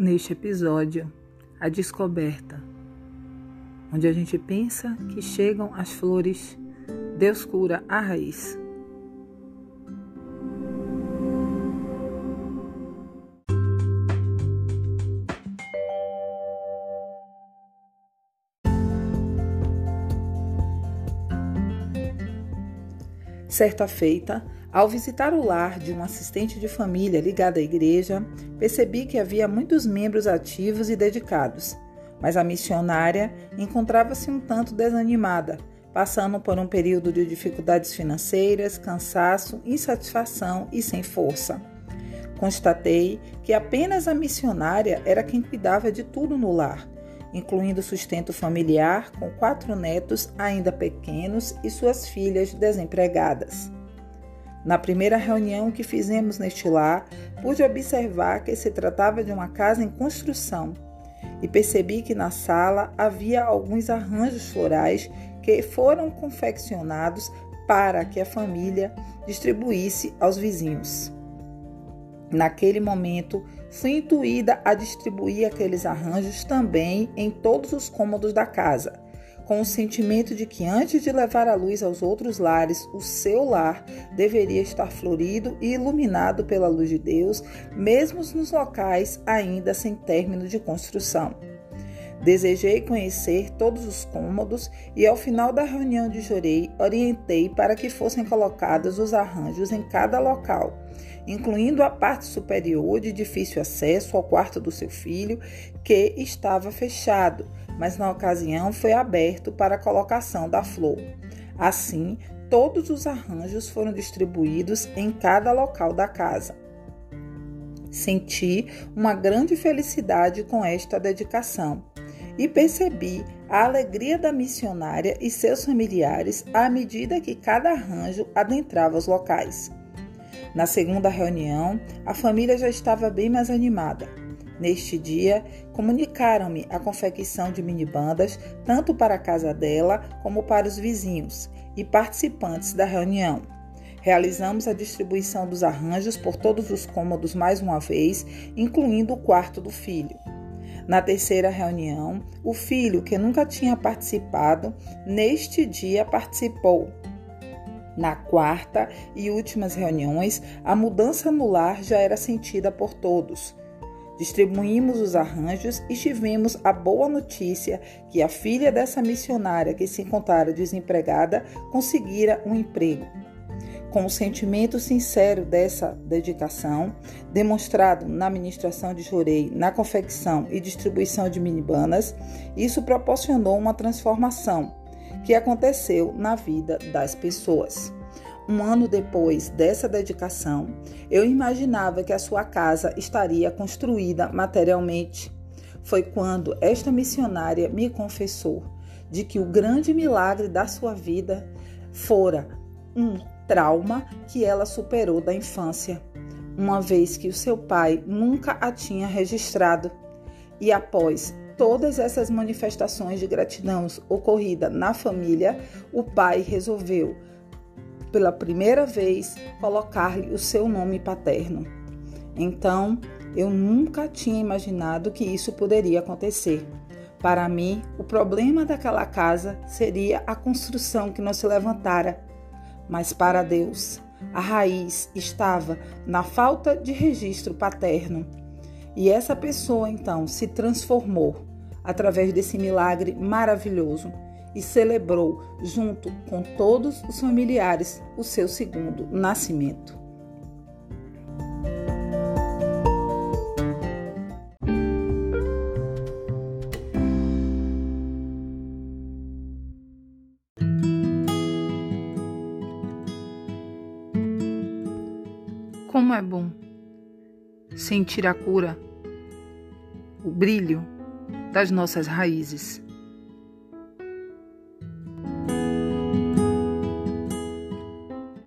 neste episódio a descoberta, onde a gente pensa que chegam as flores, Deus cura a raiz. Certa feita, ao visitar o lar de um assistente de família ligado à igreja, percebi que havia muitos membros ativos e dedicados, mas a missionária encontrava-se um tanto desanimada, passando por um período de dificuldades financeiras, cansaço, insatisfação e sem força. Constatei que apenas a missionária era quem cuidava de tudo no lar, incluindo sustento familiar com quatro netos ainda pequenos e suas filhas desempregadas. Na primeira reunião que fizemos neste lar, pude observar que se tratava de uma casa em construção e percebi que na sala havia alguns arranjos florais que foram confeccionados para que a família distribuísse aos vizinhos. Naquele momento, fui intuída a distribuir aqueles arranjos também em todos os cômodos da casa com o sentimento de que antes de levar a luz aos outros lares, o seu lar deveria estar florido e iluminado pela luz de Deus, mesmo nos locais ainda sem término de construção. Desejei conhecer todos os cômodos e, ao final da reunião de Jorei, orientei para que fossem colocados os arranjos em cada local, incluindo a parte superior de difícil acesso ao quarto do seu filho, que estava fechado, mas na ocasião foi aberto para a colocação da flor. Assim, todos os arranjos foram distribuídos em cada local da casa. Senti uma grande felicidade com esta dedicação e percebi a alegria da missionária e seus familiares à medida que cada arranjo adentrava os locais. Na segunda reunião, a família já estava bem mais animada. Neste dia, comunicaram-me a confecção de minibandas tanto para a casa dela como para os vizinhos e participantes da reunião. Realizamos a distribuição dos arranjos por todos os cômodos mais uma vez, incluindo o quarto do filho. Na terceira reunião, o filho, que nunca tinha participado, neste dia participou. Na quarta e últimas reuniões, a mudança no lar já era sentida por todos. Distribuímos os arranjos e tivemos a boa notícia que a filha dessa missionária que se encontrara desempregada conseguira um emprego. Com o sentimento sincero dessa dedicação, demonstrado na administração de Jorei, na confecção e distribuição de minibanas, isso proporcionou uma transformação que aconteceu na vida das pessoas. Um ano depois dessa dedicação, eu imaginava que a sua casa estaria construída materialmente. Foi quando esta missionária me confessou de que o grande milagre da sua vida fora um trauma que ela superou da infância, uma vez que o seu pai nunca a tinha registrado. E após todas essas manifestações de gratidão ocorrida na família, o pai resolveu pela primeira vez, colocar-lhe o seu nome paterno. Então, eu nunca tinha imaginado que isso poderia acontecer. Para mim, o problema daquela casa seria a construção que não se levantara. Mas para Deus, a raiz estava na falta de registro paterno. E essa pessoa então se transformou através desse milagre maravilhoso e celebrou, junto com todos os familiares, o seu segundo nascimento. Como é bom sentir a cura, o brilho das nossas raízes.